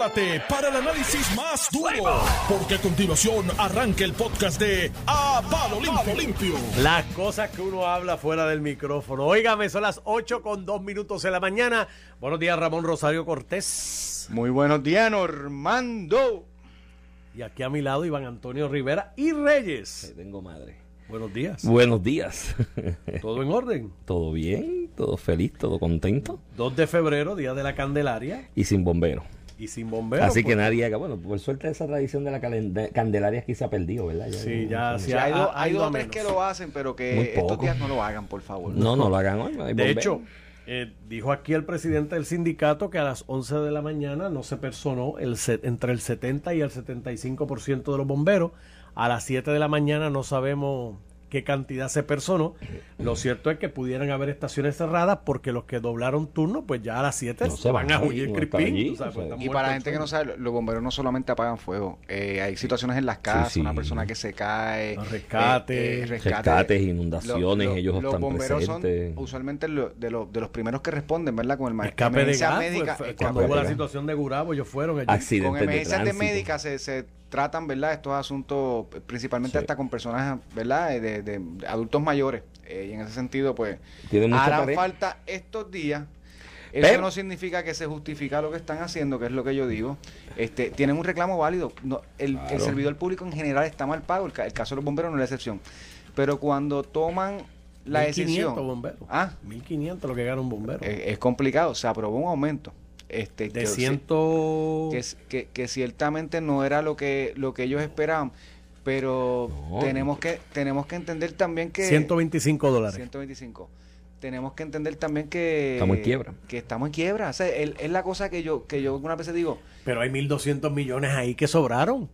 Prepárate para el análisis más duro, porque a continuación arranca el podcast de A Palo Limpio. Limpio. Las cosas que uno habla fuera del micrófono. Óigame, son las 8 con 2 minutos de la mañana. Buenos días, Ramón Rosario Cortés. Muy buenos días, Normando. Y aquí a mi lado, Iván Antonio Rivera y Reyes. Tengo madre. Buenos días. Buenos días. ¿Todo en orden? ¿Todo bien? ¿Todo feliz? ¿Todo contento? 2 de febrero, Día de la Candelaria. Y sin bombero. Y sin bombero. Así que nadie haga. Bueno, por suerte esa tradición de la candelaria aquí se ha perdido, ¿verdad? Ya Sí, no- ya, no- sí, Sí, hay, ha- dos- ha hay ido dos tres menos. que lo hacen, pero que estos días no lo hagan, por favor. No, no lo hagan hoy. no hay De hecho, eh, dijo aquí el presidente del sindicato que a las 11 de la mañana no se personó el entre el 70 y el 75% de los bomberos. A las 7 de la mañana no sabemos qué cantidad se personó. Lo cierto es que pudieran haber estaciones cerradas porque los que doblaron turno, pues ya a las 7 No se van van a huir no crispín. pues Y para la gente que no sabe, los bomberos no solamente apagan fuego. eh, hay situaciones en las casas, sí. una persona que se cae. Los rescates. eh, eh, Rescates, inundaciones, ellos los están bomberos presentes. son usualmente lo- de, los, de los primeros que responden, ¿verdad? Con el ma- Escape de gas, médica. fue escape cuando de hubo la situación de Gurabo, ellos fueron allí. Accidentes con de emergencias de, tránsito. médicas se, se tratan, ¿verdad? Estos asuntos, eh, principalmente Sí. hasta con personas, ¿verdad? Eh, De, de- de adultos mayores. Eh, y en ese sentido, pues, harán falta estos días. Eso Pero- no significa que se justifica lo que están haciendo, que es lo que yo digo. Este, tienen un reclamo válido. No, el, servidor público en general está mal pago. El, ca- el caso de los bomberos no es la excepción. Pero cuando toman la 1500 decisión, bomberos. Ah. 1500 lo que gana un bombero. es complicado. Se aprobó un aumento. Este, de que- 100 que, es- que, que ciertamente no era lo que lo que ellos esperaban pero No. tenemos que tenemos que entender también que 125 dólares. 125 tenemos que entender también que Estamos en quiebra. que estamos en quiebra o sea, el- es la cosa que yo que yo algunas veces digo Pero hay 1.200 millones ahí que sobraron.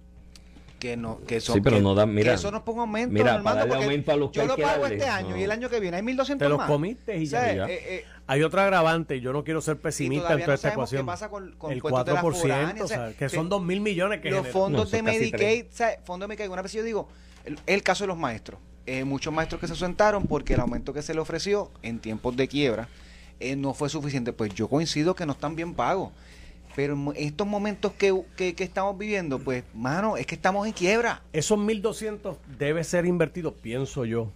Que no que eso Sí, pero que- no dan- mira, que eso nos ponga aumento mira, para darle porque aumento a los yo hay lo pago darle, este año no. y el año que viene hay 1200 Te los más comiste y O sea, ya. ya. eh, eh, Hay otra agravante, yo no quiero ser pesimista en toda no esta sabemos qué ecuación. pasa con, con el puestos de las 4%, foráneas, o sea, que son 2 mil millones que los generan. fondos No, de son Medicaid, o sea, fondos de Medicaid, una vez yo digo, el, el caso de los maestros, eh, muchos maestros que se sentaron porque el aumento que se le ofreció en tiempos de quiebra eh, no fue suficiente, pues yo coincido que no están bien pagos, pero estos momentos que, que, que estamos viviendo, pues, mano, es que estamos en quiebra. Esos 1.200 debe ser invertido, pienso yo,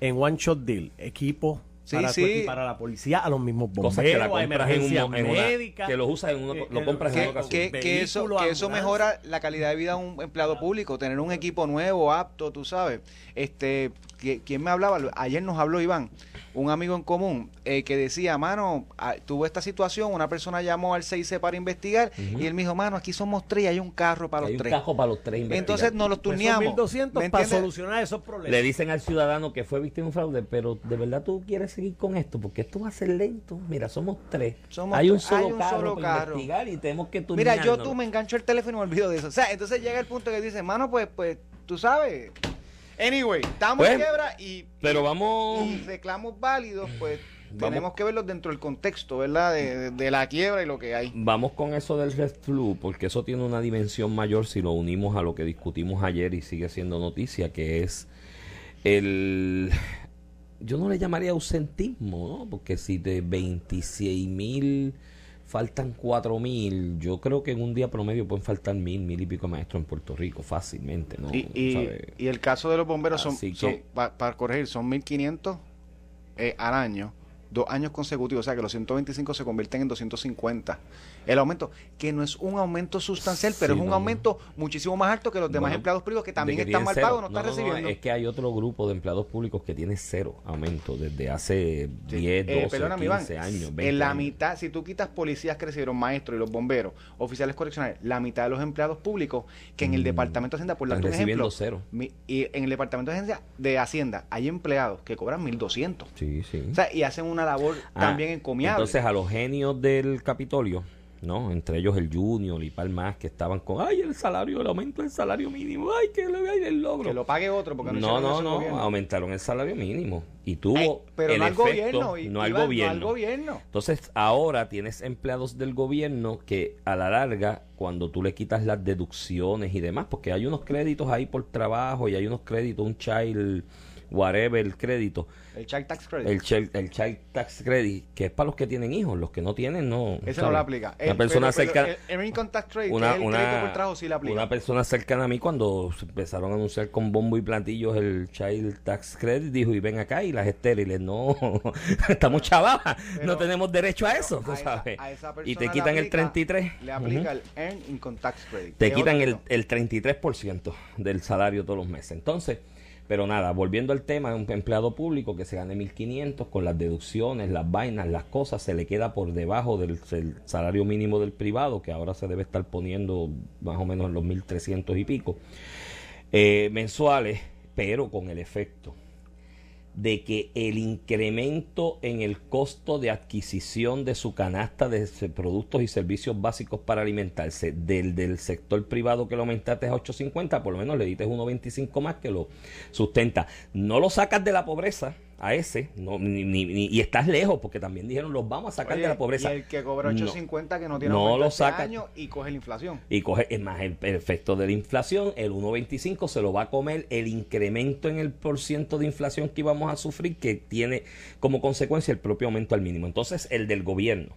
en one shot deal, equipo Sí, para, tu sí. para la policía, a los mismos bomberos, Cosas que la compras en, emergencia un, en una- médica. que los usas en uno, eh, lo compras en una ocasión. que- que eso, que eso mejora la calidad de vida de un empleado público, tener un equipo nuevo, apto, tú sabes. Este, ¿Quién me hablaba? Ayer nos habló Iván, un amigo en común, eh, que decía, mano, ah, tuvo esta situación, una persona llamó al 6C para investigar y él me dijo, mano, aquí somos tres y hay un carro para Hay los un tres. cajo para los tres Entonces nos los Pues turneamos. 1.200 ¿Me para solucionar esos problemas. Le dicen al ciudadano que fue víctima de un fraude, pero de verdad tú quieres seguir con esto, porque esto va a ser lento. Mira, somos tres. Somos hay un solo hay un carro solo para carro. investigar y tenemos que Mira, yo turnearnos. tú me engancho el teléfono y me olvido de eso. O sea, entonces llega el punto que dice, mano, pues, pues, tú sabes. Anyway, estamos en Pues, quiebra y, pero vamos- y reclamos válidos, pues Vamos. tenemos que verlos dentro del contexto, ¿verdad? De, de- de la quiebra y lo que hay. Vamos con eso del red flu, porque eso tiene una dimensión mayor si lo unimos a lo que discutimos ayer y sigue siendo noticia, que es el... Yo no le llamaría ausentismo, ¿no? Porque si de 26 mil faltan 4 mil, yo creo que en un día promedio pueden faltar mil, mil y pico maestros en Puerto Rico fácilmente, ¿no? Y, y- ¿Sabe? y el caso de los bomberos son, que- para corregir, son 1.500 eh, al año, dos años consecutivos, o sea que los 125 se convierten en 250. El aumento, que no es un aumento sustancial, pero Sí, es un no, no. aumento muchísimo más alto que los demás Bueno, empleados públicos que también que están mal pagos, no, están recibiendo. es que hay otro grupo de empleados públicos que tiene cero aumento desde hace 10, 12, Eh, perdóname, Iván, 15 años. 20 en la años. mitad, si tú quitas policías que recibieron maestros y los bomberos, oficiales correccionales, la mitad de los empleados públicos que en el Mm, Departamento de Hacienda, por darte un ejemplo, cero. mi- y en el Departamento de Hacienda, de Hacienda hay empleados que cobran 1.200. Sí, sí. O sea, y hacen una labor Ah, también encomiable. Entonces a los genios del Capitolio, ¿no? Entre ellos el Junior y Palmas que estaban con, ay, el salario, el aumento del salario mínimo, ay, que le el logro. que lo pague otro, porque no, no, no, no, aumentaron el salario mínimo y tuvo pero el no al efecto, gobierno, y- no al gobierno. No al gobierno. Entonces ahora tienes empleados del gobierno que a la larga, cuando tú le quitas las deducciones y demás, porque hay unos créditos ahí por trabajo y hay unos créditos, un child whatever, el crédito, El Child Tax Credit. el child, el child tax credit, que es para los que tienen hijos, los que no tienen no. ¿sabes? no lo aplica. Una El- persona pero- pero cercana, El, el Income Tax Credit, una, que es el una- crédito por trabajo, sí aplica. una persona cercana a mí cuando empezaron a anunciar con bombo y platillos el child tax credit dijo y ven acá y las estériles no estamos chavadas no tenemos derecho a eso tú a esa- sabes a esa y te quitan el aplica- 33 Le aplica el Earned Income Tax Credit. te quitan el, el 33% del salario todos los meses. Entonces, pero nada, volviendo al tema, un empleado público que se gane 1.500 con las deducciones, las vainas, las cosas, se le queda por debajo del, salario mínimo del privado, que ahora se debe estar poniendo más o menos en los 1.300 y pico, eh, mensuales, pero con el efecto de que el incremento en el costo de adquisición de su canasta de productos y servicios básicos para alimentarse del, del sector privado que lo aumentaste a 8.50, por lo menos le dices 1.25 más que lo sustenta. No lo sacas de la pobreza a ese, no, ni, ni- ni- y estás lejos, porque también dijeron los vamos a sacar Oye, de la pobreza. Y el que cobra No. 8.50 que no tiene No lo este saca. año y coge la inflación. Y coge es más el, el efecto de la inflación, el 1.25 se lo va a comer el incremento en el porciento de inflación que íbamos a sufrir que tiene como consecuencia el propio aumento al mínimo. Entonces, el del gobierno.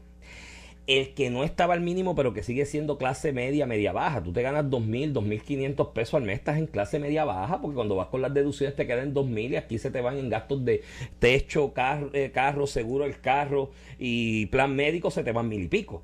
El que no estaba al mínimo, pero que sigue siendo clase media, media baja. Tú te ganas 2.000, 2.500 pesos al mes, estás en clase media baja, porque cuando vas con las deducciones te quedan 2.000 y aquí se te van en gastos de techo, carro, eh, carro seguro el carro y plan médico, se te van mil y pico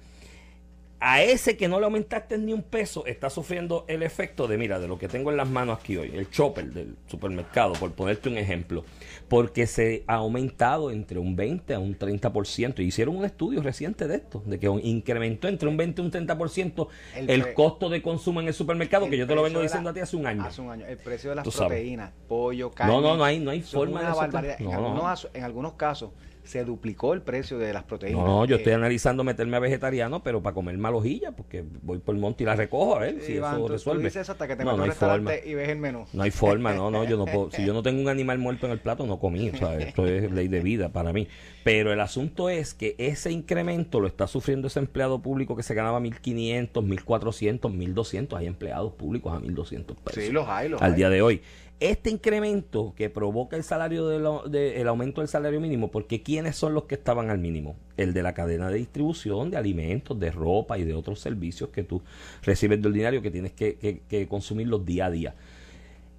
a ese que no le aumentaste ni un peso está sufriendo el efecto de, mira, de lo que tengo en las manos aquí hoy, el chopper del supermercado, por ponerte un ejemplo, porque se ha aumentado entre un 20 a un 30%. Y hicieron un estudio reciente de esto, de que incrementó entre un 20 y un 30% el, El costo de consumo en el supermercado, que yo te lo vengo diciendo la- a ti hace un año. Hace un año. El precio de las proteínas, pollo, carne. No, no, no hay- no hay forma de. En, No, algunos, aso- en algunos casos se duplicó el precio de las proteínas. No, yo Eh, estoy analizando meterme a vegetariano, pero para comer mal hojilla, porque voy por el monte y la recojo a ver si Iván, eso tú- tú resuelve. dices hasta que te No, no hay forma. y ves el menú. No hay forma, no, no, yo no puedo. Si yo no tengo un animal muerto en el plato, no comí. O sea, esto es ley de vida para mí. Pero el asunto es que ese incremento lo está sufriendo ese empleado público que se ganaba 1.500, 1.400, 1.200. Hay empleados públicos a 1.200 pesos Sí, los hay, los al hay. día de hoy. Este incremento que provoca el salario de lo- aumento del salario mínimo, porque ¿quiénes son los que estaban al mínimo? El de la cadena de distribución de alimentos, de ropa y de otros servicios que tú recibes de ordinario que tienes que, que, que consumirlos día a día.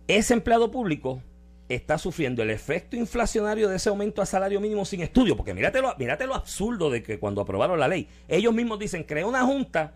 Ese empleado público está sufriendo el efecto inflacionario de ese aumento a salario mínimo sin estudio, porque mírate lo, mírate lo absurdo de que cuando aprobaron la ley, ellos mismos dicen, crea una junta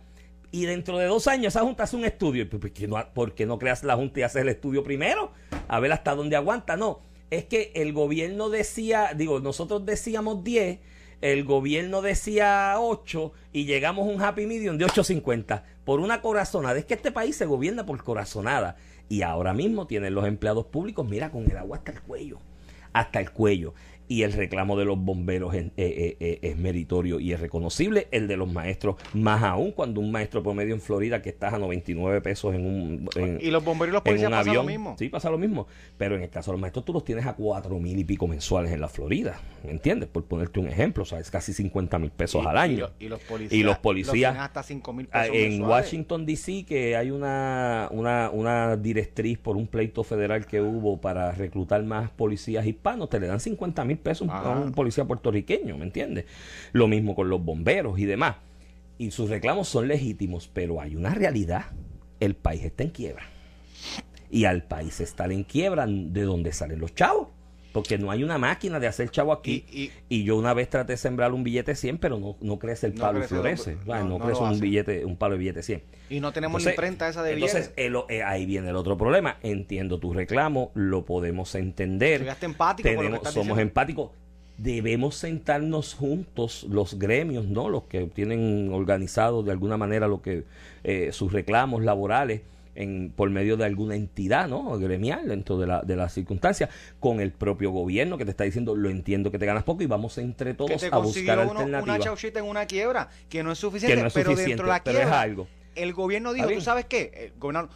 y dentro de dos años esa junta hace un estudio. ¿Y ¿Por qué, no, por qué no creas la junta y haces el estudio primero? A ver hasta dónde aguanta. No, es que el gobierno decía, digo, nosotros decíamos 10, el gobierno decía 8 y llegamos a un happy medium de 8.50 por una corazonada. Es que este país se gobierna por corazonada. Y ahora mismo tienen los empleados públicos, mira, con el agua hasta el cuello. Hasta el cuello. Y el reclamo de los bomberos es, eh, eh, eh, es meritorio y es reconocible. El de los maestros, más aún cuando un maestro promedio en Florida que estás a 99 pesos en un, en, Y los bomberos y los policías un pasan avión. lo mismo. Sí, pasa lo mismo. Pero en el caso de los maestros, tú los tienes a cuatro mil y pico mensuales en la Florida. ¿Me entiendes? Por ponerte un ejemplo. O sea, es casi 50 mil pesos Y- al y año. lo- Y, los policías. Y los policías- hasta 5 mil Ah, pesos En mensuales. Washington, D.C., que hay una, una, una directriz por un pleito federal que hubo para reclutar más policías hispanos, te le dan 50 mil pesos a un policía puertorriqueño, ¿me entiendes? Lo mismo con los bomberos y demás. Y sus reclamos son legítimos, pero hay una realidad. El país está en quiebra. Y al país estar en quiebra, ¿de dónde salen los chavos? Porque no hay una máquina de hacer chavo aquí. Y- Y, yo una vez traté de sembrar un billete 100, pero no, no crece el No palo y lo- florece. no, crece un billete, un palo de billete 100. Y no tenemos la imprenta esa de entonces billetes. el- eh, ahí viene el otro problema. Entiendo tu reclamo, lo podemos entender. Empático Tenemos- somos diciendo. empáticos. Debemos sentarnos juntos los gremios, ¿no? Los que tienen organizado de alguna manera lo que eh, sus reclamos laborales en, por medio de alguna entidad, ¿no? Gremial dentro de la, de las circunstancias, con el propio gobierno que te está diciendo, lo entiendo que te ganas poco y vamos entre todos a buscar uno- una alternativas. chauchita en una quiebra, que no es suficiente, Que no es pero suficiente, dentro de la es quiebra, algo. el gobierno dijo, ¿tú sabes qué? El gobernador,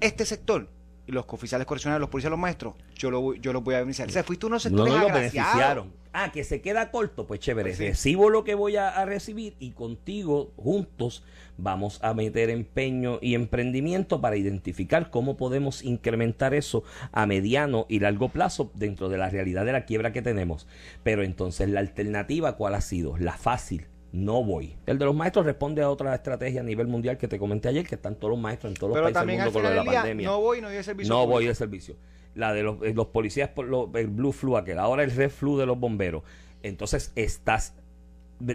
este sector, y los oficiales correccionales, los policías, los maestros, yo lo, yo los voy a beneficiar. O sea, fuiste unos No, sectores no, los agraciados. beneficiaron. Ah, que se queda corto, pues chévere. Pues sí. Recibo lo que voy a, a recibir y contigo, juntos, vamos a meter empeño y emprendimiento para identificar cómo podemos incrementar eso a mediano y largo plazo dentro de la realidad de la quiebra que tenemos. Pero entonces la alternativa, ¿cuál ha sido? La fácil. No voy. El de los maestros responde a otra estrategia a nivel mundial que te comenté ayer, que están todos los maestros en todos los países del mundo con la pandemia. no voy, no doy el servicio. No público. voy de servicio. La de los, eh, los policías, por el blue flu aquel, ahora el red flu de los bomberos. Entonces estás,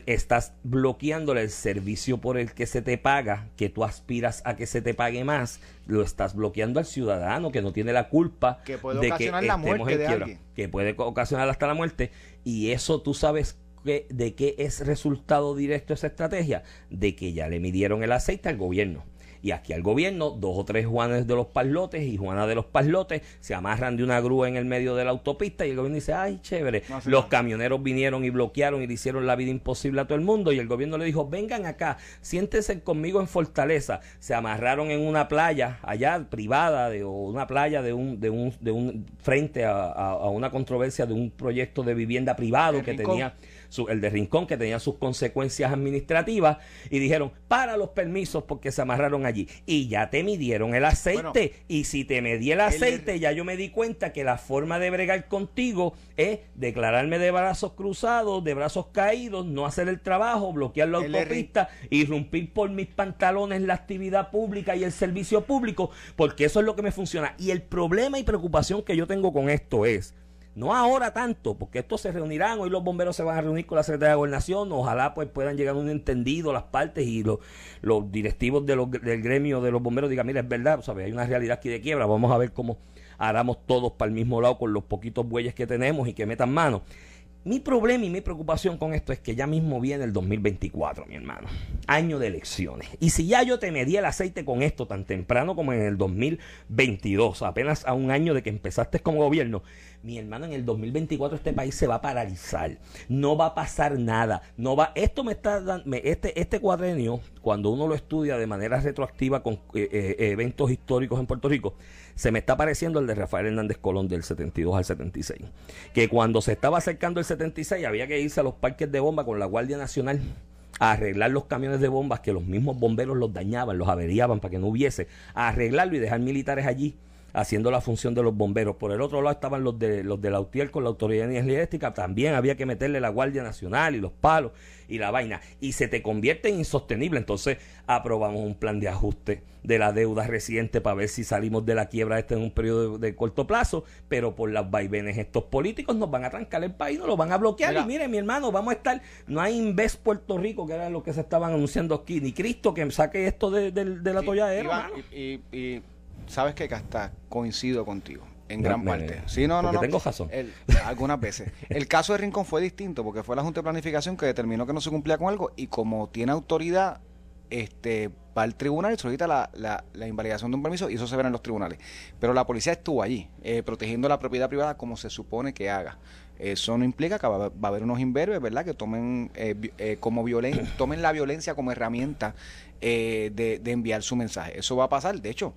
estás bloqueándole el servicio por el que se te paga, que tú aspiras a que se te pague más, lo estás bloqueando al ciudadano que no tiene la culpa Que puede de ocasionar que la muerte en de quiebra, alguien. que puede ocasionar hasta la muerte. Y eso tú sabes que, de qué es resultado directo esa estrategia, de que ya le midieron el aceite al gobierno. Y aquí al gobierno, dos o tres Juanes de los Paslotes y Juana de los Paslotes se amarran de una grúa en el medio de la autopista y el gobierno dice, ay, chévere. No los camioneros vinieron y bloquearon y le hicieron la vida imposible a todo el mundo y el gobierno le dijo, vengan acá, siéntense conmigo en Fortaleza. Se amarraron en una playa allá privada de, o una playa de un, de un, de un frente a, a- a una controversia de un proyecto de vivienda privado que Rincón. tenía su- el de Rincón, que tenía sus consecuencias administrativas, y dijeron, para los permisos porque se amarraron allí. Y ya te midieron el aceite. Bueno, y si te medí el aceite, ya yo me di cuenta que la forma de bregar contigo es declararme de brazos cruzados, de brazos caídos, no hacer el trabajo, bloquear la El autopista, irrumpir por mis pantalones la actividad pública y el servicio público, porque eso es lo que me funciona. Y el problema y preocupación que yo tengo con esto es, no ahora tanto, porque estos se reunirán, hoy los bomberos se van a reunir con la Secretaría de Gobernación, ojalá pues puedan llegar a un entendido las partes y los, directivos de los- del gremio de los bomberos digan, mira, es verdad, ¿sabes? hay una realidad aquí de quiebra, vamos a ver cómo haramos todos para el mismo lado con los poquitos bueyes que tenemos y que metan mano. Mi problema y mi preocupación con esto es que ya mismo viene el 2024, mi hermano. Año de elecciones. Y si ya yo te medí el aceite con esto tan temprano como en el 2022, apenas a un año de que empezaste como gobierno, mi hermano, en el 2024 este país se va a paralizar. No va a pasar nada. No va, esto me está dando, este, este cuadrenio, cuando uno lo estudia de manera retroactiva con eh, eh, eventos históricos en Puerto Rico, se me está pareciendo el de Rafael Hernández Colón del 72 al 76. Que cuando se estaba acercando el 76 había que irse a los parques de bomba con la Guardia Nacional a arreglar los camiones de bombas que los mismos bomberos los dañaban, los averiaban para que no hubiese, a arreglarlo y dejar militares allí haciendo la función de los bomberos. Por el otro lado estaban los de los de la UTIER con la Autoridad Eléctrica, también había que meterle la Guardia Nacional y los palos y la vaina. Y se te convierte en insostenible. Entonces aprobamos un plan de ajuste de la deuda reciente para ver si salimos de la quiebra este en un periodo de, de corto plazo, pero por las vaivenes estos políticos nos van a trancar el país, nos lo van a bloquear. Mira. y mire, mi hermano, vamos a estar, no hay Invest Puerto Rico, que era lo que se estaban anunciando aquí, ni Cristo que saque esto de, de- de la Sí, tolladera. Iván, mano. y, y- y sabes que hasta coincido contigo en gran me- parte. Sí, no, no, no. tengo razón. El- algunas veces. El caso de Rincón fue distinto porque fue la Junta de Planificación que determinó que no se cumplía con algo y como tiene autoridad, este va al tribunal y solicita la, la, la invalidación de un permiso y eso se verá en los tribunales. Pero la policía estuvo allí, eh, protegiendo la propiedad privada como se supone que haga. Eso no implica que va, a- va a haber unos imberbes, ¿verdad? Que tomen eh, eh, como violen tomen la violencia como herramienta eh, de, de enviar su mensaje. Eso va a pasar, de hecho,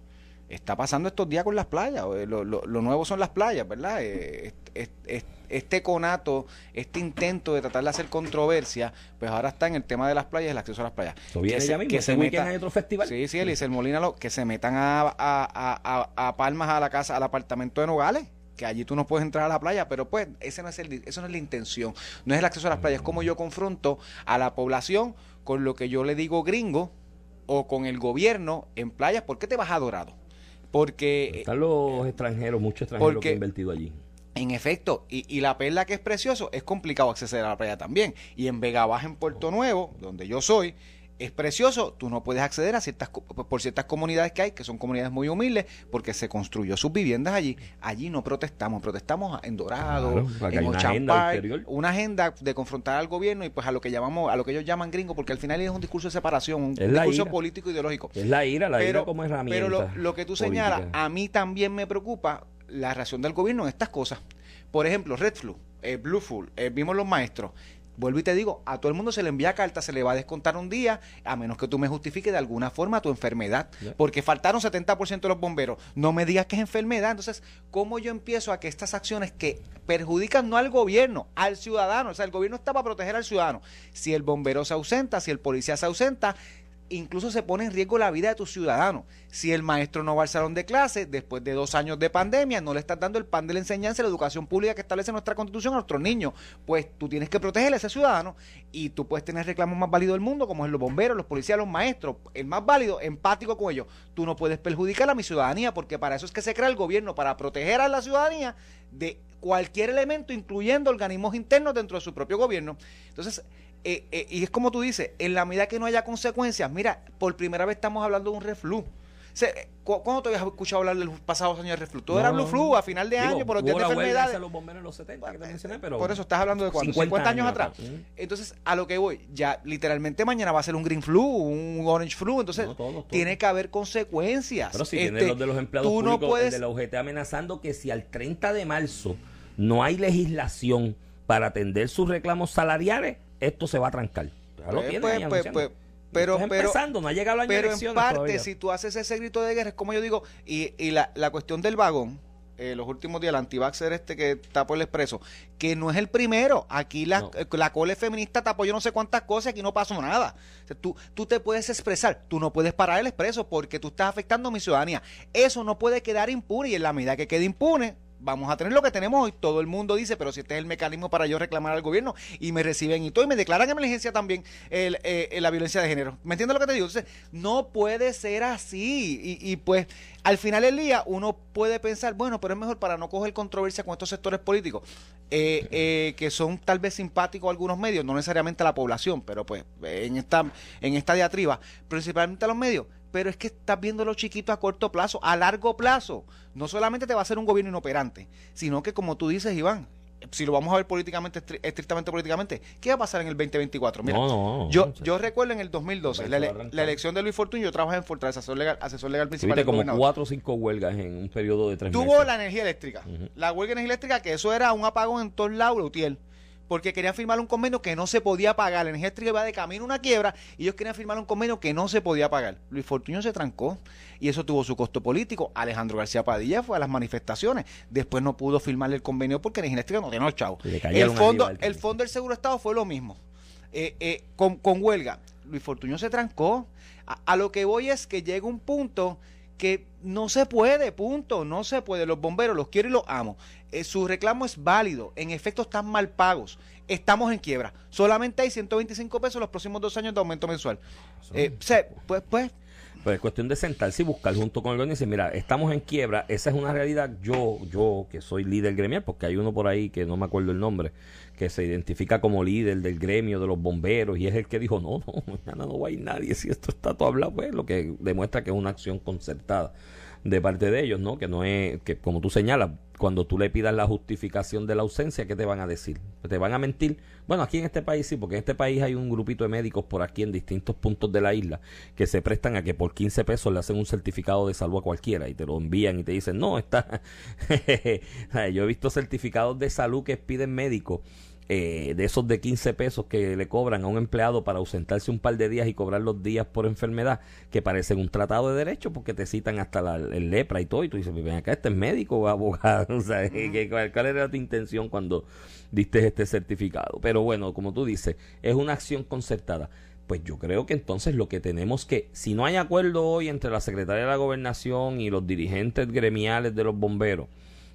está pasando estos días con las playas. eh, Lo, lo- lo nuevo son las playas, ¿verdad? Eh, est- est- este conato, este intento de tratar de hacer controversia, pues ahora está en el tema de las playas y el acceso a las playas. Que se- mismo, que ese se weekend meta- hay otro festival. Sí, sí, Eliezer Molina, lo, que se metan a, a, a, a- a Palmas a la casa, al apartamento de Nogales, que allí tú no puedes entrar a la playa, pero pues ese no es el, eso no es la intención, no es el acceso a las playas, es como yo confronto a la población con lo que yo le digo gringo o con el gobierno en playas, ¿por qué te vas a Dorado? Porque Están los extranjeros, muchos extranjeros porque- que han invertido allí. en efecto, y, y la perla que es precioso, es complicado acceder a la playa también. Y en Vega Baja, en Puerto Nuevo, donde yo soy, es precioso, tú no puedes acceder a ciertas por ciertas comunidades que hay, que son comunidades muy humildes, porque se construyó sus viviendas allí. Allí no protestamos, protestamos en Dorado, Claro, en una Ocean Park, una agenda de confrontar al gobierno y pues a lo que llamamos, a lo que ellos llaman gringo, porque al final es un discurso de separación, un Es discurso político ideológico Es la ira, la ira como herramienta. pero lo, lo que tú señalas, política. a mí también me preocupa la reacción del gobierno en estas cosas. Por ejemplo, Red Flu, eh, Blue Flu, eh, vimos los maestros. Vuelvo y te digo, a todo el mundo se le envía carta, se le va a descontar un día, a menos que tú me justifiques de alguna forma tu enfermedad, porque faltaron 70% de los bomberos. No me digas que es enfermedad. Entonces, ¿cómo yo empiezo a que estas acciones que perjudican no al gobierno, al ciudadano, o sea, el gobierno está para proteger al ciudadano. Si el bombero se ausenta, si el policía se ausenta, incluso se pone en riesgo la vida de tus ciudadanos. Si el maestro no va al salón de clase, después de dos años de pandemia, no le estás dando el pan de la enseñanza y la educación pública que establece nuestra constitución a nuestros niños, pues tú tienes que proteger a ese ciudadano y tú puedes tener reclamos más válidos del mundo, como es los bomberos, los policías, los maestros, el más válido, empático con ellos. Tú no puedes perjudicar a mi ciudadanía, porque para eso es que se crea el gobierno, para proteger a la ciudadanía de cualquier elemento, incluyendo organismos internos dentro de su propio gobierno. Entonces, eh, eh, y es como tú dices, en la medida que no haya consecuencias, mira, por primera vez estamos hablando de un reflu. ¿Cuándo te habías escuchado hablar de los pasados años de reflu? Todo era Blue Flu a final de año por los días de enfermedades. por eso estás hablando de cuánto, 50, años, atrás. Entonces, a lo que voy, ya literalmente mañana va a ser un Green Flu, un Orange Flu, entonces tiene que haber consecuencias. Pero si este, los de los empleados tú públicos, no puedes... el de la UGT amenazando que si al 30 de marzo no hay legislación para atender sus reclamos salariales, esto se va a trancar. Pues, pues, pues, pero, pero, no ha llegado pero en parte, si tú haces ese grito de guerra, es como yo digo, y, y la, la cuestión del vagón, eh, los últimos días, el antivaxer este que tapó el expreso, que no es el primero. Aquí la, eh, la cole feminista tapó yo no sé cuántas cosas, aquí no pasó nada. tú, tú te puedes expresar, tú no puedes parar el expreso porque tú estás afectando a mi ciudadanía. Eso no puede quedar impune y en la medida que quede impune, vamos a tener lo que tenemos hoy. Todo el mundo dice, pero si este es el mecanismo para yo reclamar al gobierno y me reciben y todo, y me declaran emergencia también el, eh, la violencia de género. ¿Me entiendes lo que te digo? Entonces, no puede ser así. Y, pues, al final del día, uno puede pensar, bueno, pero es mejor para no coger controversia con estos sectores políticos, eh, eh, que son tal vez simpáticos a algunos medios, no necesariamente a la población, pero pues en esta, en esta diatriba, principalmente a los medios pero es que estás viendo los chiquitos a corto plazo, a largo plazo. No solamente te va a ser un gobierno inoperante, sino que como tú dices, Iván, si lo vamos a ver políticamente, estrictamente políticamente, ¿qué va a pasar en el 2024? Mira, yo, yo recuerdo en el 2012, la, elección de Luis Fortuño, yo trabajé en Fortaleza, asesor legal, asesor legal principal. Tuviste como cuatro o cinco huelgas en un periodo de tres Tuvo meses. Tuvo la energía eléctrica. La huelga de energía eléctrica, que eso era un apagón en todos lados, Utiel porque querían firmar un convenio que no se podía pagar. La energía eléctrica iba de camino a una quiebra y ellos querían firmar un convenio que no se podía pagar. Luis Fortuño se trancó y eso tuvo su costo político. Alejandro García Padilla fue a las manifestaciones. Después no pudo firmar el convenio porque la energía eléctrica no tenía los chavos. El fondo, el fondo del Seguro Estado fue lo mismo. Eh, eh, con, huelga. Luis Fortuño se trancó. a lo que voy es que llega un punto que no se puede, punto, no se puede. Los bomberos los quiero y los amo. Eh, su reclamo es válido, en efecto están mal pagos, estamos en quiebra. Solamente hay 125 pesos los próximos dos años de aumento mensual. Eh, pues, pues pues es cuestión de sentarse y buscar junto con el gobierno y decir, mira, estamos en quiebra, esa es una realidad. Yo, yo que soy líder gremial, porque hay uno por ahí que no me acuerdo el nombre, que se identifica como líder del gremio de los bomberos y es el que dijo, no, no, mañana no va a ir nadie, si esto está todo hablado, pues lo que demuestra que es una acción concertada de parte de ellos, ¿no? Que no es, que como tú señalas, cuando tú le pidas la justificación de la ausencia, ¿qué te van a decir? ¿Te van a mentir? Bueno, aquí en este país sí, porque en este país hay un grupito de médicos por aquí en distintos puntos de la isla que se prestan a que por 15 pesos le hacen un certificado de salud a cualquiera y te lo envían y te dicen, no, está... Yo he visto certificados de salud que piden médicos eh, de esos de 15 pesos que le cobran a un empleado para ausentarse un par de días y cobrar los días por enfermedad, que parecen un tratado de derecho porque te citan hasta la, el lepra y todo, y tú dices, ven acá, este es médico o abogado, o sea, ¿cuál, era tu intención cuando diste este certificado? Pero bueno, como tú dices, es una acción concertada pues yo creo que entonces lo que tenemos que, si no hay acuerdo hoy entre la Secretaría de la Gobernación y los dirigentes gremiales de los bomberos,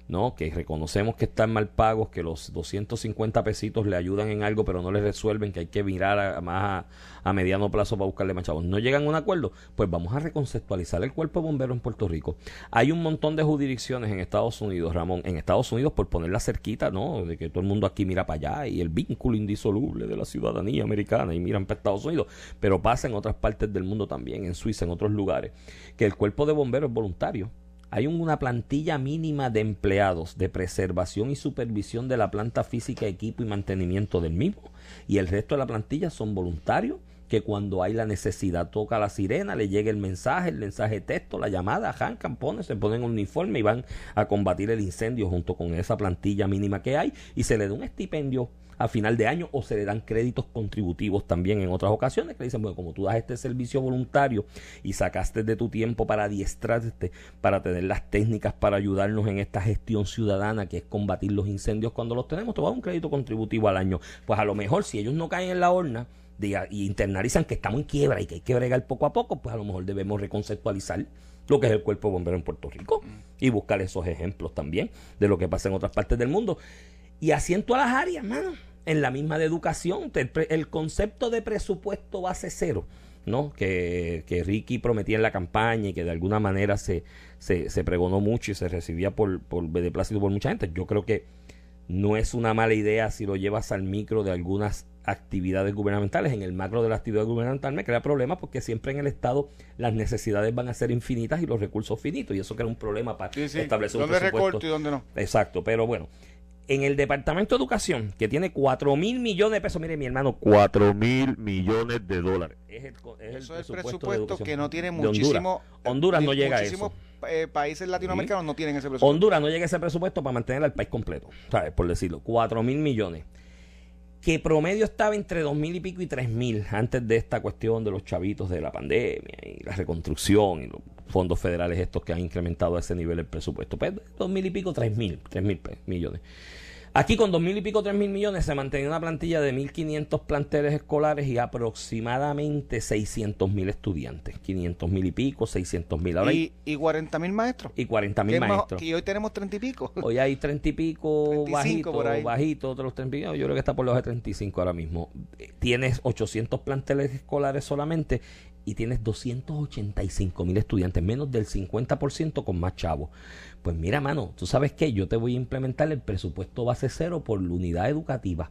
¿no? Que reconocemos que están mal pagos, que los 250 pesitos le ayudan en algo, pero no les resuelven, que hay que mirar a, más a, mediano plazo para buscarle más chavos. No llegan a un acuerdo, pues vamos a reconceptualizar el cuerpo de bomberos en Puerto Rico. Hay un montón de jurisdicciones en Estados Unidos, Ramón, en Estados Unidos por ponerla cerquita, ¿no? De que todo el mundo aquí mira para allá y el vínculo indisoluble de la ciudadanía americana y miran para Estados Unidos, pero pasa en otras partes del mundo también, en Suiza, en otros lugares, que el cuerpo de bomberos es voluntario hay una plantilla mínima de empleados de preservación y supervisión de la planta física, equipo y mantenimiento del mismo. Y el resto de la plantilla son voluntarios que cuando hay la necesidad toca la sirena, le llega el mensaje, el mensaje texto, la llamada, arrancan, ponen, se ponen un uniforme y van a combatir el incendio junto con esa plantilla mínima que hay y se le da un estipendio a final de año o se le dan créditos contributivos también en otras ocasiones que le dicen, bueno, como tú das este servicio voluntario y sacaste de tu tiempo para adiestrarte, para tener las técnicas para ayudarnos en esta gestión ciudadana que es combatir los incendios cuando los tenemos, te va a dar un crédito contributivo al año. Pues a lo mejor si ellos no caen en la horna, y internalizan que estamos en quiebra y que hay que bregar poco a poco, pues a lo mejor debemos reconceptualizar lo que es el cuerpo bombero en Puerto Rico y buscar esos ejemplos también de lo que pasa en otras partes del mundo. Y así en todas las áreas, mano. En la misma de educación, el, concepto de presupuesto base cero, ¿no? Que, que, Ricky prometía en la campaña y que de alguna manera se, se, se pregonó mucho y se recibía por, por plácido por mucha gente. Yo creo que no es una mala idea si lo llevas al micro de algunas actividades gubernamentales. En el macro de la actividad gubernamental me crea problemas porque siempre en el Estado las necesidades van a ser infinitas y los recursos finitos. Y eso crea un problema para establecer un presupuesto. y dónde no? Exacto, pero bueno en el Departamento de Educación, que tiene 4 mil millones de pesos, mire mi hermano, 4 mil millones de dólares. Es el, es el presupuesto, que no tiene muchísimo... Honduras, no llega a eso. Eh, países latinoamericanos no tienen ese presupuesto. Honduras no llega a ese presupuesto para mantener al país completo, ¿sabes? Por decirlo, 4 mil millones. Que promedio estaba entre dos mil y pico y tres mil antes de esta cuestión de los chavitos de la pandemia y la reconstrucción y los fondos federales estos que han incrementado a ese nivel el presupuesto. Pues dos mil y pico, tres mil, tres mil millones. Aquí con dos mil y pico, tres mil millones se mantenía una plantilla de 1.500 planteles escolares y aproximadamente 600 mil estudiantes. 500 mil y pico, 600 mil. ¿Y, y 40 mil maestros. Y 40 mil maestros. Y hoy tenemos 30 y pico. Hoy hay 30 y pico, bajito, bajito, otros 30 y pico. Yo creo que está por los de 35 ahora mismo. Tienes 800 planteles escolares solamente y tienes 285 mil estudiantes, menos del 50% con más chavos. Pues mira, mano, tú sabes que yo te voy a implementar el presupuesto base cero por la unidad educativa.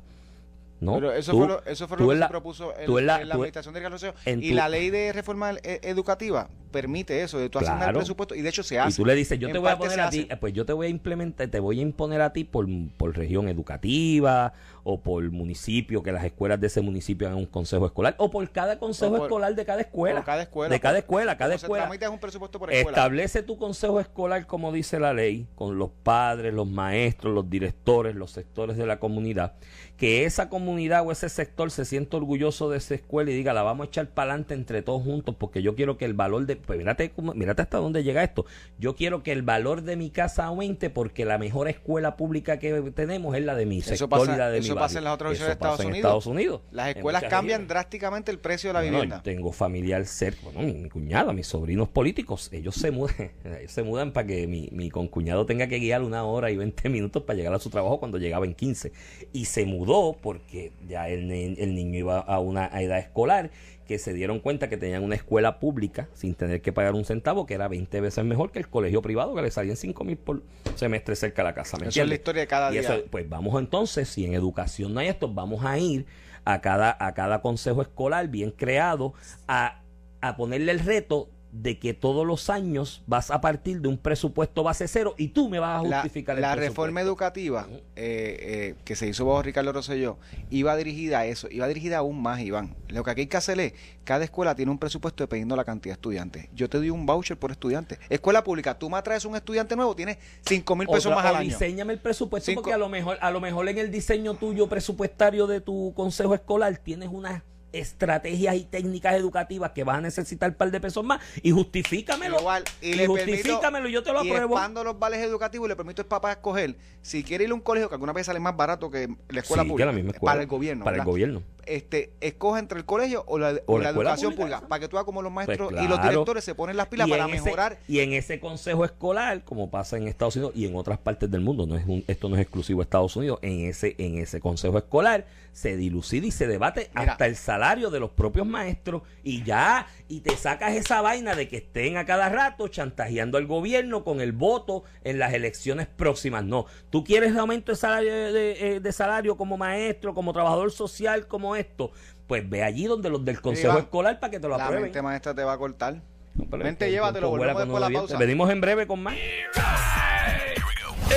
¿No? Pero eso fue lo, eso fue lo que se propuso en, la, administración de Carlos Y la ley de reforma e, educativa permite eso, de tú asignar el presupuesto, y de hecho se hace. Y tú le dices, yo te voy a poner a ti, pues yo te voy a implementar, te voy a imponer a ti por, por región educativa o por municipio, que las escuelas de ese municipio hagan un consejo escolar, o por cada consejo escolar de cada escuela. cada escuela. De cada escuela, cada escuela. un presupuesto por escuela. Establece tu consejo escolar, como dice la ley, con los padres, los maestros, los directores, los sectores de la comunidad, que esa comunidad o ese sector se sienta orgulloso de esa escuela y diga, la vamos a echar para adelante entre todos juntos, porque yo quiero que el valor de, pues mírate, mírate hasta dónde llega esto, yo quiero que el valor de mi casa aumente porque la mejor escuela pública que tenemos es la de mi sector y la de mi pasa en las otras regiones de Estados, Unidos. Las escuelas cambian drásticamente el precio de la vivienda. tengo familiar cerca, bueno, mi, cuñada, mis sobrinos políticos, ellos se mudan, ellos se mudan para que mi, mi concuñado tenga que guiar una hora y 20 minutos para llegar a su trabajo cuando llegaba en 15. Y se mudó porque ya el, el niño iba a una edad escolar que se dieron cuenta que tenían una escuela pública sin tener que pagar un centavo, que era 20 veces mejor que el colegio privado, que le salían 5 mil por semestre cerca de la casa. ¿me Esa es la historia de cada día. pues vamos entonces, si en educación no hay esto, vamos a ir a cada, a cada consejo escolar bien creado a, a ponerle el reto de que todos los años vas a partir de un presupuesto base cero y tú me vas a justificar la, la reforma educativa eh, eh, que se hizo bajo Ricardo Rosselló iba dirigida a eso, iba dirigida aún más, Iván. Lo que aquí hay que hacer es, cada escuela tiene un presupuesto dependiendo de la cantidad de estudiantes. Yo te doy un voucher por estudiante. Escuela pública, tú me traes un estudiante nuevo, tienes 5 mil pesos más al año. Diseñame el presupuesto porque a lo mejor a lo mejor en el diseño tuyo presupuestario de tu consejo escolar tienes una estrategias y técnicas educativas que vas a necesitar un par de pesos más y justifícamelo. y, justifícamelo, yo te lo apruebo. Y los vales educativos y le permito al papá escoger si quiere ir a un colegio que alguna vez sale más barato que la escuela pública. para el gobierno. Para el gobierno. Este, escoge entre el colegio o la, educación pública, para que tú hagas como los pues maestros y los directores se ponen las pilas para mejorar. y en ese consejo escolar, como pasa en Estados Unidos y en otras partes del mundo, no es esto no es exclusivo de Estados Unidos, en ese, en ese consejo escolar se dilucida y se debate hasta el salario de los propios maestros y ya, y te sacas esa vaina de que estén a cada rato chantajeando al gobierno con el voto en las elecciones próximas. No, tú quieres aumento de salario, de, eh, salario como maestro, como trabajador social, como esto, pues ve allí donde los del consejo escolar para que te lo aprueben. La mente maestra te va a cortar. Vente, llévatelo, volvemos después la pausa. Venimos en breve con más.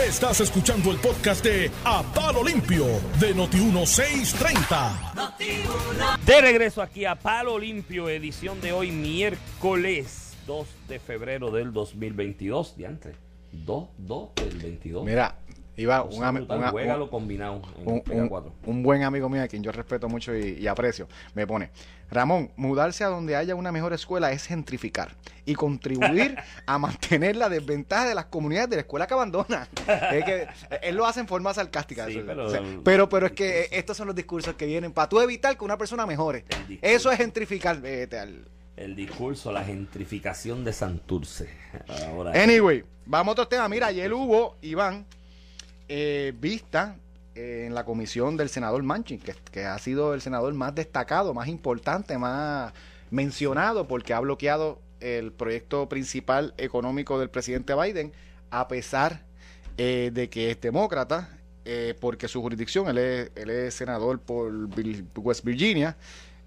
Estás escuchando el podcast de A Palo Limpio de Noti1630. De regreso aquí a Palo Limpio, edición de hoy, miércoles 2 de febrero del 2022. Diantre, 2, 2 del 22. Mira, iba un, ami- brutal, una- juégalo un- combinado un, Pega un- 4. un buen amigo mío a quien yo respeto mucho y, y aprecio, me pone, Ramón, mudarse a donde haya una mejor escuela es gentrificar y contribuir a mantener la desventaja de las comunidades de la escuela que abandona. Es que él lo hace en forma sarcástica. Sí, eso, pero- o sea, pero, pero es que eh, estos son los discursos que vienen para tú evitar que una persona mejore. Eso es gentrificar. vete al- El discurso, la gentrificación de Santurce. Ahora, Anyway, vamos a otro tema. Mira, ayer hubo, Iván, eh, vista eh, en la comisión del senador Manchin, que, que ha sido el senador más destacado, más importante, más mencionado, porque ha bloqueado el proyecto principal económico del presidente Biden, a pesar eh, de que es demócrata, eh, porque su jurisdicción, él es, él es senador por West Virginia,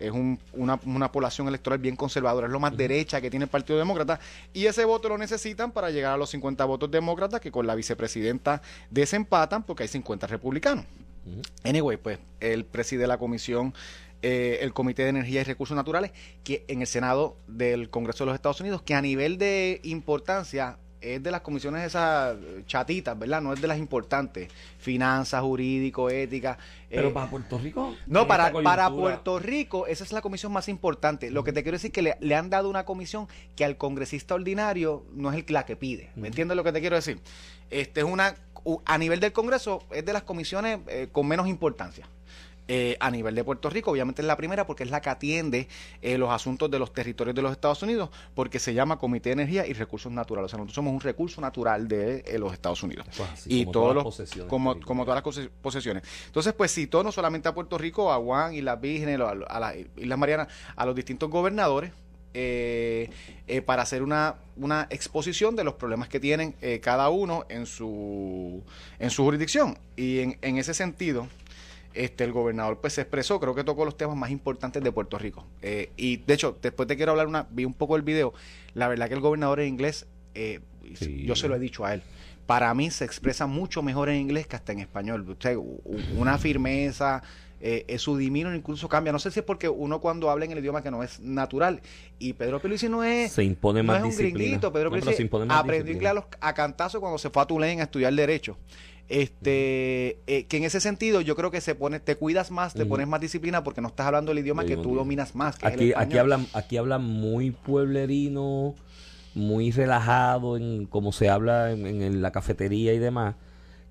es un- una, una población electoral bien conservadora, es lo más derecha que tiene el Partido Demócrata, y ese voto lo necesitan para llegar a los 50 votos demócratas que con la vicepresidenta desempatan porque hay 50 republicanos. Anyway, pues él preside la comisión, eh, el Comité de Energía y Recursos Naturales, que en el Senado del Congreso de los Estados Unidos, que a nivel de importancia es de las comisiones esas eh, chatitas, ¿verdad? No es de las importantes. Finanzas, jurídico, ética. Pero eh, para Puerto Rico. no, para, para Puerto Rico, esa es la comisión más importante. Lo que te quiero decir es que le, le han dado una comisión que al congresista ordinario no es el, la que pide. ¿Me entiendes lo que te quiero decir? Este es una, a nivel del Congreso, es de las comisiones eh, con menos importancia. Eh, a nivel de Puerto Rico, obviamente es la primera porque es la que atiende eh, los asuntos de los territorios de los Estados Unidos, porque se llama Comité de Energía y Recursos Naturales. O sea, nosotros somos un recurso natural de eh, los Estados Unidos Eso es así, y como todos todas las los posesiones como, como todas las posesiones. Entonces, pues citó no solamente a Puerto Rico, a Juan y las Vírgenes, a, a las Islas Marianas, a los distintos gobernadores eh, eh, para hacer una, una exposición de los problemas que tienen eh, cada uno en su en su jurisdicción. Y en, en ese sentido, este el gobernador pues se expresó, creo que tocó los temas más importantes de Puerto Rico. Eh, y de hecho, después te quiero hablar una, vi un poco el video, la verdad que el gobernador en inglés, eh, Sí. yo se lo he dicho a él, para mí se expresa mucho mejor en inglés que hasta en español. Usted, una firmeza, eh, eh, su dimino incluso cambia. No sé si es porque uno cuando habla en el idioma que no es natural. Y Pedro Pierluisi no es, Se impone no más es un disciplina. gringuito. Pedro No, más aprendió inglés a, los, a cantazo cuando se fue a Tulane a estudiar Derecho. Este, eh, que en ese sentido yo creo que se pone, te cuidas más, te pones más disciplina porque no estás hablando el idioma que tú dominas más. Que es el Aquí, aquí hablan, aquí hablan muy pueblerino, muy relajado en como se habla en, en la cafetería y demás.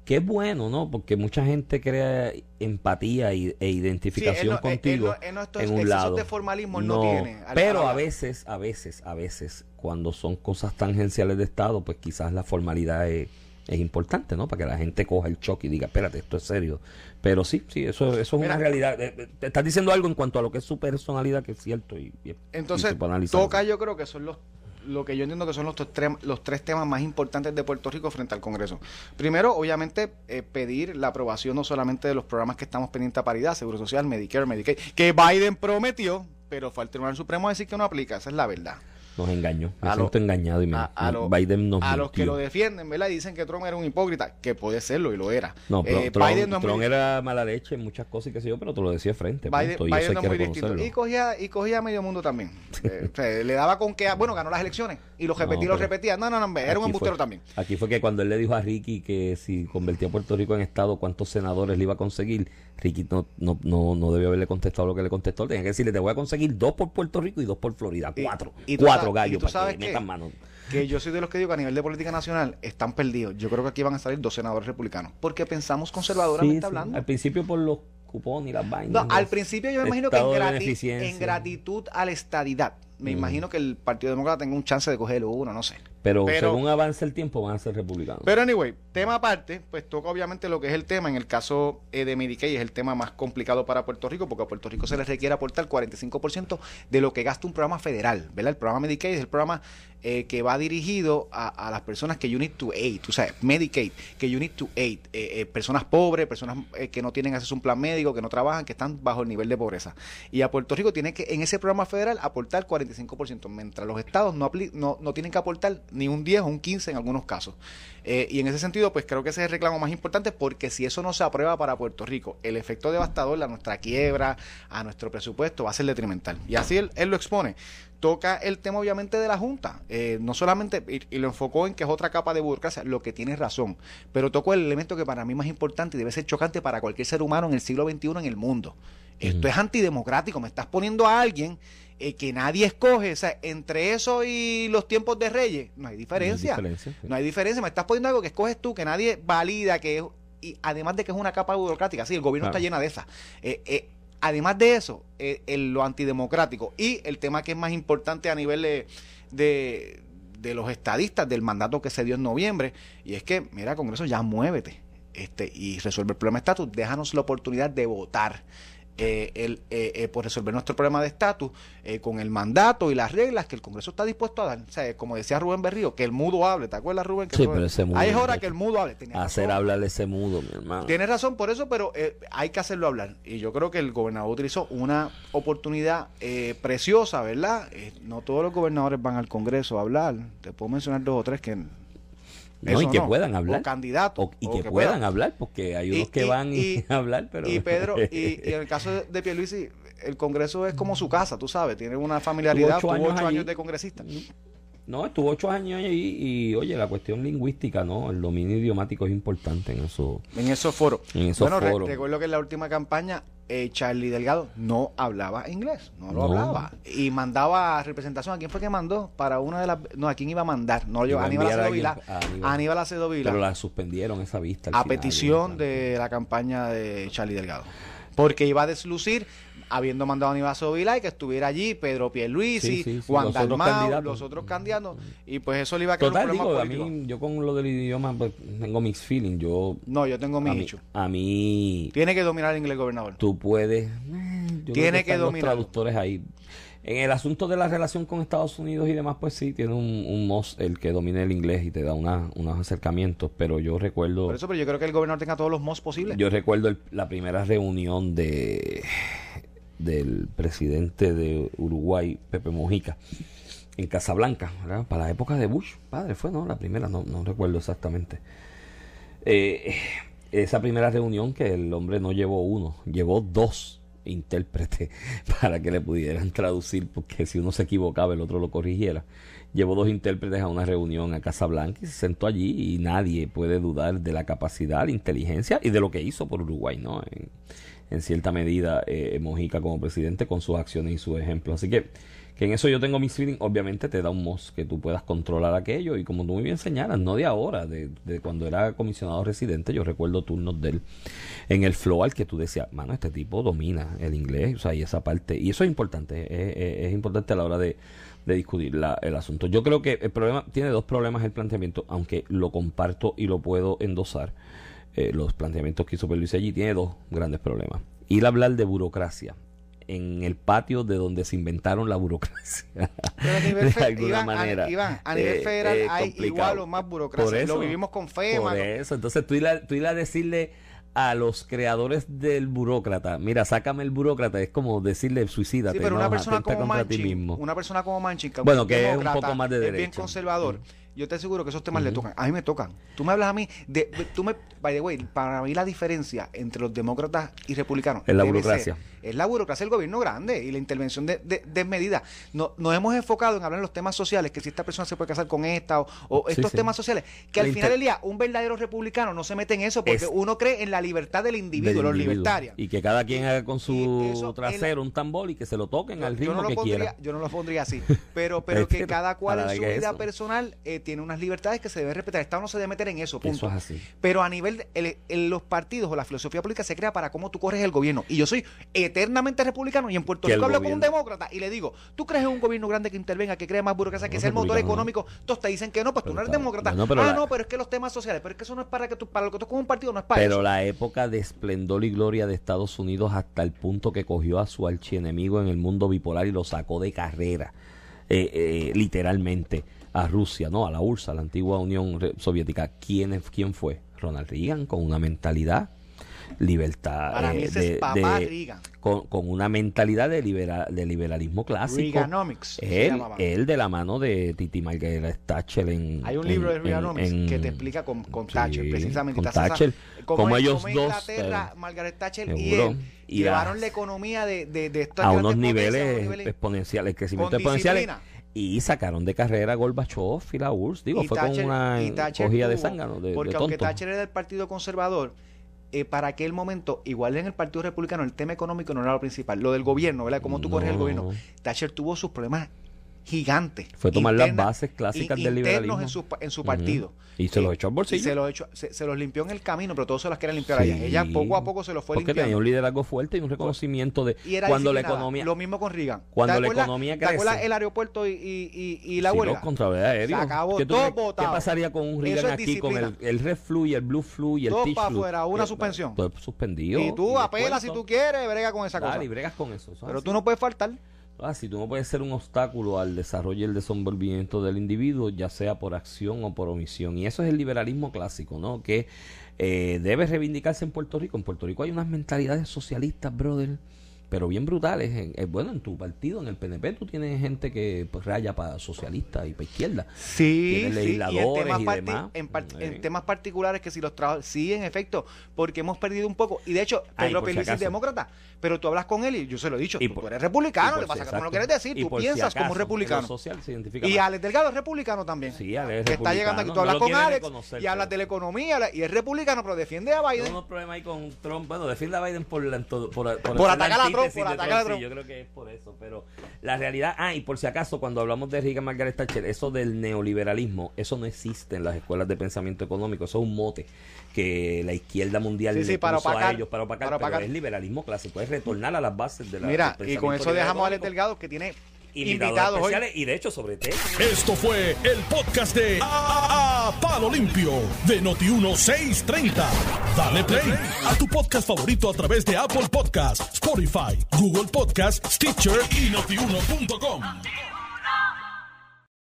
Que es bueno, ¿no? Porque mucha gente crea empatía y- e Sí, él identificación no- él- él contigo no- él no estos en un lado. de formalismo él no tiene, al- pero a veces, a veces, a veces, cuando son cosas tangenciales de Estado, pues quizás la formalidad es, es importante, ¿no? Para que la gente coja el choque y diga, espérate, esto es serio. Pero sí, sí, eso, eso es Mira. una realidad. Eh, eh, Te estás diciendo algo en cuanto a lo que es su personalidad, que es cierto. Y, y- Entonces, toca yo creo que son los lo que yo entiendo que son los, tres- los tres temas más importantes de Puerto Rico frente al Congreso. Primero, obviamente, eh, pedir la aprobación no solamente de los programas que estamos pendientes a paridad, Seguro Social, Medicare, Medicaid, que Biden prometió, pero fue al Tribunal Supremo a decir que no aplica, esa es la verdad. Nos engañó. Me A lo- siento engañado y me, a, a lo- Biden nos a los que lo defienden, ¿verdad? Y dicen que Trump era un hipócrita, que puede serlo y lo era. No, pero Eh, Trump, Biden no es muy- Trump era mala leche en muchas cosas y qué sé yo, pero te lo decía de frente. Biden, punto, y eso Biden hay no que es muy distinto. reconocerlo. Y cogía, y cogía a medio mundo también. Eh, o sea, le daba con que, bueno, ganó las elecciones. Y lo repetía, No, lo repetía. No, no, no, era un embustero fue- también. Aquí fue que cuando él le dijo a Ricky que si convertía a Puerto Rico en Estado, cuántos senadores le iba a conseguir, Ricky no, no, no, no debió haberle contestado lo que le contestó. Tenía que decirle, te voy a conseguir dos por Puerto Rico y dos por Florida. Cuatro. y cuatro gallos tú para sabes que qué? metan mano. Que yo soy de los que digo que a nivel de política nacional están perdidos. Yo creo que aquí van a salir dos senadores republicanos. Porque pensamos conservadoramente Sí, sí. hablando. Al principio por los cupones y las vainas. No, al principio yo me imagino que en, grati- en gratitud a la estadidad. Me Mm. imagino que el Partido Demócrata tenga un chance de coger uno, no sé. Pero, Pero- según avance el tiempo van a ser republicanos. Pero anyway, tema aparte, pues toca obviamente lo que es el tema. En el caso eh, de Medicaid es el tema más complicado para Puerto Rico porque a Puerto Rico se le requiere aportar 45% de lo que gasta un programa federal, ¿verdad? El programa Medicaid es el programa eh, que va dirigido a, a las personas que you need to aid, o sea, Medicaid, que you need to aid, eh, eh, personas pobres, personas eh, que no tienen acceso a un plan médico, que no trabajan, que están bajo el nivel de pobreza. Y a Puerto Rico tiene que, en ese programa federal, aportar 45%, mientras los estados no, no, no tienen que aportar ni un 10 o un 15 en algunos casos. Eh, y en ese sentido, pues creo que ese es el reclamo más importante porque si eso no se aprueba para Puerto Rico, el efecto devastador a nuestra quiebra, a nuestro presupuesto, va a ser detrimental. Y así él, él lo expone. Toca el tema obviamente de la Junta, Eh, no solamente, y, y lo enfocó en que es otra capa de burocracia, lo que tiene razón, pero tocó el elemento que para mí es más importante y debe ser chocante para cualquier ser humano en el siglo XXI en el mundo. Esto Ujú. es antidemocrático, me estás poniendo a alguien eh, que nadie escoge, o sea, entre eso y los tiempos de Reyes, no hay diferencia. No hay diferencia, sí. No hay diferencia. Me estás poniendo algo que escoges tú, que nadie valida, que es, y además de que es una capa burocrática. Sí, el gobierno Claro. está llena de esas. Eh, eh, además de eso, eh, el- lo antidemocrático y el tema que es más importante a nivel de, de, de los estadistas del mandato que se dio en noviembre, y es que, mira, Congreso, ya muévete este y resuelve el problema de estatus. Déjanos la oportunidad de votar. Eh, el, eh, eh, por resolver nuestro problema de estatus eh, con el mandato y las reglas que el Congreso está dispuesto a dar. O sea, como decía Rubén Berrío, que el mudo hable. ¿Te acuerdas, Rubén? Que Sí, pero ese mudo, Ahí es hora que el mudo hable. Tenía Hacer razón. hablar ese mudo, mi hermano. Tienes razón por eso, pero eh, hay que hacerlo hablar. Y yo creo que el gobernador utilizó una oportunidad eh, preciosa, ¿verdad? Eh, no todos los gobernadores van al Congreso a hablar. Te puedo mencionar dos o tres que... No, y que puedan hablar. O candidatos. O- y o que, puedan puedan. hablar, porque hay unos Y- que y- van y- a hablar, pero... Y Pedro, y, en el caso de, Pierluisi, el Congreso es como su casa, tú sabes, tiene una familiaridad, ocho tuvo años ocho años de congresista. No, estuvo ocho años ahí y, oye, la cuestión lingüística, ¿no? El dominio idiomático es importante en eso. En esos foros. En esos bueno, re- foros. recuerdo que en la última campaña eh, Charlie Delgado no hablaba inglés, no lo No. hablaba. Y mandaba representación. ¿A quién fue que mandó? Para una de las... No, ¿a quién iba a mandar? No, yo, Aníbal Acedo Vilá. alguien- a Aníbal. Acedo Vilá. Pero la suspendieron esa vista. a final, petición de la campaña de Charlie Delgado. Porque iba a deslucir, habiendo mandado a Aníbal Vilá y que estuviera allí Pedro Pierluisi, Sí, Juan los otros Dalmau, candidatos. los otros candidatos. Y pues eso le iba a crear Total, un digo, problema a político. mí, yo con lo del idioma, pues, tengo mixed feeling. Yo, No, yo tengo a mi hecho. a mí, Tiene que dominar el inglés, gobernador. tú puedes... eh, yo Tiene que están los dominarlo. traductores ahí. En el asunto de la relación con Estados Unidos y demás, pues sí, tiene un, un MOS el que domine el inglés y te da una, unos acercamientos, pero yo recuerdo... Por eso, pero yo creo que el gobernador tenga todos los MOS posibles. Yo recuerdo el- la primera reunión de del presidente de Uruguay, Pepe Mojica, en Casablanca. Para la época de Bush, padre, fue, ¿no? La primera, no, no recuerdo exactamente. Eh, esa primera reunión que el hombre no llevó uno, llevó dos intérpretes para que le pudieran traducir, porque si uno se equivocaba el otro lo corrigiera. Llevó dos intérpretes a una reunión a Casablanca y se sentó allí y nadie puede dudar de la capacidad, inteligencia y de lo que hizo por Uruguay, ¿no? En cierta medida eh, Mojica como presidente con sus acciones y sus ejemplos. Así que, que en eso yo tengo mis feeling. Obviamente te da un MOS que tú puedas controlar aquello y como tú muy bien señalas, no de ahora, de, de cuando era comisionado residente, yo recuerdo turnos de él en el flow al que tú decías, mano, este tipo domina el inglés, o sea, y esa parte, y eso es importante, es importante a la hora de, de discutir la- el asunto. Yo creo que el problema, tiene dos problemas el planteamiento, aunque lo comparto y lo puedo endosar eh, los planteamientos que hizo Luis allí, tiene dos grandes problemas. Ir a hablar de burocracia en el patio de donde se inventaron la burocracia. Pero a nivel, de alguna Iván, a- manera. Iván, a nivel Eh, federal eh, hay complicado. igual o más burocracia. Por eso, Lo vivimos con FEMA. Por eso, entonces tú ir, a, tú ir a decirle a los creadores del burócrata, mira, sácame el burócrata, es como decirle suicídate, Sí, pero no, una persona como ti Manchin, mismo. una persona como Manchin, que Bueno, que es un poco más de es bien conservador. Mm. Yo te aseguro que esos temas le tocan. A mí me tocan. Tú me hablas a mí de, de- tú me, by the way, para mí la diferencia entre los demócratas y republicanos Es la burocracia. ser- es la burocracia del gobierno grande y la intervención de, de, desmedida. No, nos hemos enfocado en hablar en los temas sociales, que si esta persona se puede casar con esta o, estos sí. temas sociales, que La al final del día un verdadero republicano no se mete en eso porque Es- uno cree en la libertad del individuo, los libertarios. Y que cada quien haga con su eso, trasero un tambor y que se lo toquen al ritmo yo no lo que pondría, quiera. yo no lo pondría así, pero pero que cada cual en su vida eso. personal eh, tiene unas libertades que se deben respetar. El Estado no se debe meter en eso, punto. Eso es así. Pero a nivel de el- el- los partidos o la filosofía política se crea para cómo tú corres el gobierno. Y yo soy eternamente republicano y en Puerto Rico hablo con un demócrata y le digo, ¿tú crees en un gobierno grande que intervenga, que cree más burocracia, que No, sea el motor económico? Todos te dicen que no, pues tú no eres demócrata. pero ah, la- no, pero es que los temas sociales, pero es que eso no es para que tú, para lo que tú con un partido no es para Pero eso. la época de esplendor y gloria de Estados Unidos hasta el punto que cogió a su archienemigo en el mundo bipolar y lo sacó de carrera, eh, eh, literalmente. A Rusia, no, a la URSS, a la antigua Unión Soviética, ¿quién, es- quién fue? Ronald Reagan, con una mentalidad libertad Para mí eh, ese es papá Reagan. con, con una mentalidad de, libera- de liberalismo clásico Reaganomics, él, él de la mano de Titi Margaret Thatcher en Hay un en- libro de Reaganomics en- que te explica con, con Sí, Thatcher, precisamente. con esa- Thatcher, como es- ellos como dos, Inglaterra, eh, Margaret Thatcher y seguro, él y llevaron la economía de, de, de a unos niveles, niveles- exponenciales, crecimiento disciplina. Y sacaron de carrera a Gorbachev y la URSS. Digo, Y fue Thatcher- con una cogida de zángano, de, Porque de aunque. Thatcher era del Partido Conservador, eh, para aquel momento, igual en el Partido Republicano, el tema económico no era lo principal. Lo del gobierno, ¿verdad? Cómo tú corres el No. gobierno. Thatcher tuvo sus problemas gigantes. Fue tomar las bases clásicas in- del liberalismo. en su, en su partido. Y se los echó al y bolsillo. se los, echó- se, se los limpió en el camino, pero todos se las querían limpiar Sí. allá. Ella poco a poco se los fue Porque tenía limpiando. un liderazgo fuerte y un reconocimiento de Y era cuando la economía Lo mismo con Reagan. Cuando ¿Te la economía ¿Te acuerdas crece? el aeropuerto y, y, y, y la Sí, huelga? los contrabando aéreo. Se acabó ¿Qué todo ¿Qué pasaría con un Reagan es aquí con el, el red flu y el blue flu y el Todo teach pa' flu? afuera, una Eh, suspensión. Todo suspendido. Y tú apelas si tú quieres, brega con esa cosa. y bregas con eso. eso es Pero tú no puedes faltar. Ah, si tú no puedes ser un obstáculo al desarrollo y el desenvolvimiento del individuo, ya sea por acción o por omisión. Y eso es el liberalismo clásico, ¿no? Que eh, debe reivindicarse en Puerto Rico. En Puerto Rico hay unas mentalidades socialistas, brother, pero bien brutales. En- bueno, en tu partido, en el PNP, tú tienes gente que pues, raya para socialista y para izquierda. Sí, Tiene sí. Y en legisladores temas, y parti- demás. en, Eh. en temas particulares que si los trabajos... Sí, en efecto, porque hemos perdido un poco. Y de hecho, Pedro por si Pierluisi es demócrata. Pero tú hablas con él y yo se lo he dicho. Y tú, por- tú eres republicano, le pasa si que no exacto. quieres decir. Y Tú si piensas como acaso, un republicano. lo social se identifica Y. Alex Delgado es republicano también. Sí, Alex que está llegando aquí. Tú hablas No lo con Alex y hablas pero- de la economía y es republicano, pero defiende a Biden. problemas ahí con Trump. Bueno, defiende a Biden por, por, por, Por atacar a Trump, antítesis por atacar a sí, Trump. yo creo que es por eso. Pero la realidad. Ah, y por si acaso, cuando hablamos de Reagan Margaret Thatcher, eso del neoliberalismo, eso no existe en las escuelas de pensamiento económico. Eso es un mote que la izquierda mundial Sí, sí, le para puso a ellos para opacar, para pero es liberalismo clásico, es retornar a las bases de la Mira, y con eso dejamos a Alex. Delgado, que tiene Invitados, invitados hoy. y de hecho sobre té. Esto fue el podcast de A, A- Palo Limpio de Noti1630. Dale play a tu podcast favorito a través de Apple Podcasts, Spotify, Google Podcasts, Stitcher y notiuno.com.